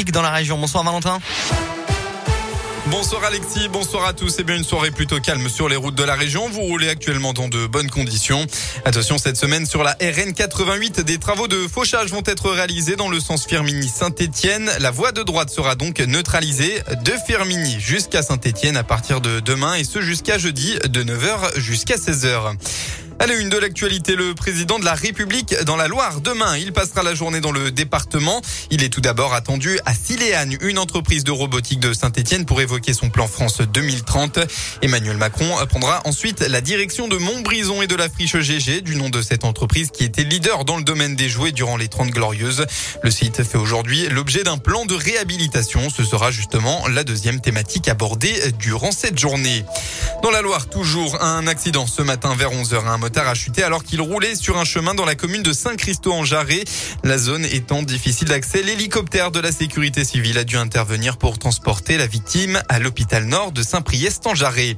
dans la région. Bonsoir Valentin. Bonsoir Alexis, bonsoir à tous. C'est bien une soirée plutôt calme sur les routes de la région. Vous roulez actuellement dans de bonnes conditions. Attention, cette semaine sur la RN 88, des travaux de fauchage vont être réalisés dans le sens Firmini-Saint-Etienne. La voie de droite sera donc neutralisée de Firmini jusqu'à Saint-Etienne à partir de demain et ce jusqu'à jeudi de 9h jusqu'à 16h. À la une de l'actualité, le président de la République dans la Loire. Demain, il passera la journée dans le département. Il est tout d'abord attendu à Siléane, une entreprise de robotique de Saint-Etienne pour évoquer son plan France 2030. Emmanuel Macron prendra ensuite la direction de Montbrison et de la friche GG, du nom de cette entreprise qui était leader dans le domaine des jouets durant les 30 glorieuses. Le site fait aujourd'hui l'objet d'un plan de réhabilitation. Ce sera justement la deuxième thématique abordée durant cette journée. Dans la Loire, toujours un accident ce matin vers 11h. Un a chuté alors qu'il roulait sur un chemin dans la commune de Saint-Christo-en-Jarret. La zone étant difficile d'accès, l'hélicoptère de la sécurité civile a dû intervenir pour transporter la victime à l'hôpital nord de Saint-Priest-en-Jarret.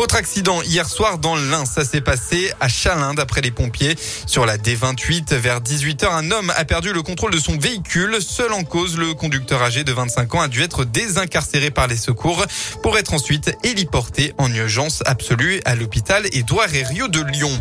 Autre accident hier soir dans l'Ain, ça s'est passé à Chalin d'après les pompiers. Sur la D28 vers 18h, un homme a perdu le contrôle de son véhicule. Seul en cause, le conducteur âgé de 25 ans a dû être désincarcéré par les secours pour être ensuite héliporté en urgence absolue à l'hôpital Édouard Herriot de Lyon.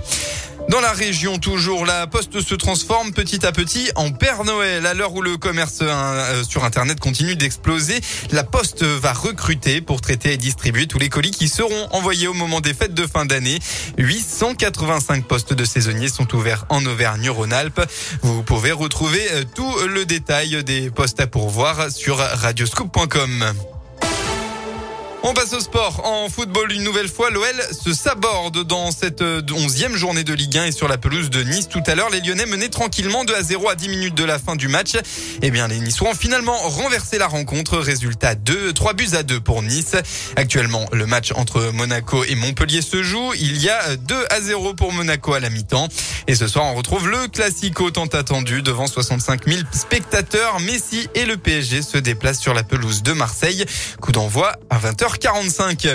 Dans la région, toujours, la Poste se transforme petit à petit en Père Noël. À l'heure où le commerce euh, sur Internet continue d'exploser, la Poste va recruter pour traiter et distribuer tous les colis qui seront envoyés au moment des fêtes de fin d'année. 885 postes de saisonniers sont ouverts en Auvergne-Rhône-Alpes. Vous pouvez retrouver euh, tout le détail des postes à pourvoir sur radioscoop.com. On passe au sport. En football, une nouvelle fois, l'OL se saborde dans cette euh, onzième journée de Ligue 1 et sur la pelouse de Nice. Tout à l'heure, les Lyonnais menaient tranquillement 2 à 0 à 10 minutes de la fin du match. Eh bien, les Niçois ont finalement renversé la rencontre. Résultat 2, 3 buts à 2 pour Nice. Actuellement, le match entre Monaco et Montpellier se joue. Il y a 2 à 0 pour Monaco à la mi-temps. Et ce soir, on retrouve le classico tant attendu devant 65 000 spectateurs. Messi et le PSG se déplacent sur la pelouse de Marseille. Coup d'envoi à 20h. 45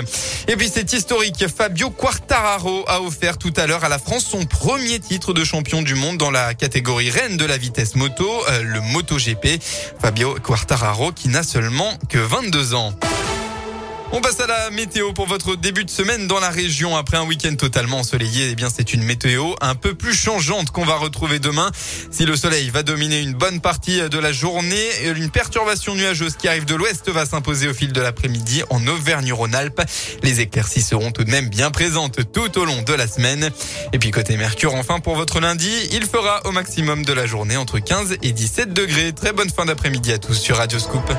Et puis c'est historique. Fabio Quartararo a offert tout à l'heure à la France son premier titre de champion du monde dans la catégorie reine de la vitesse moto, euh, le MotoGP. Fabio Quartararo qui n'a seulement que 22 ans. On passe à la météo pour votre début de semaine dans la région. Après un week-end totalement ensoleillé, eh bien, c'est une météo un peu plus changeante qu'on va retrouver demain. Si le soleil va dominer une bonne partie de la journée, une perturbation nuageuse qui arrive de l'ouest va s'imposer au fil de l'après-midi en Auvergne-Rhône-Alpes. Les éclaircies seront tout de même bien présentes tout au long de la semaine. Et puis côté Mercure, enfin pour votre lundi, il fera au maximum de la journée entre 15 et 17 degrés. Très bonne fin d'après-midi à tous sur Radio Scoop.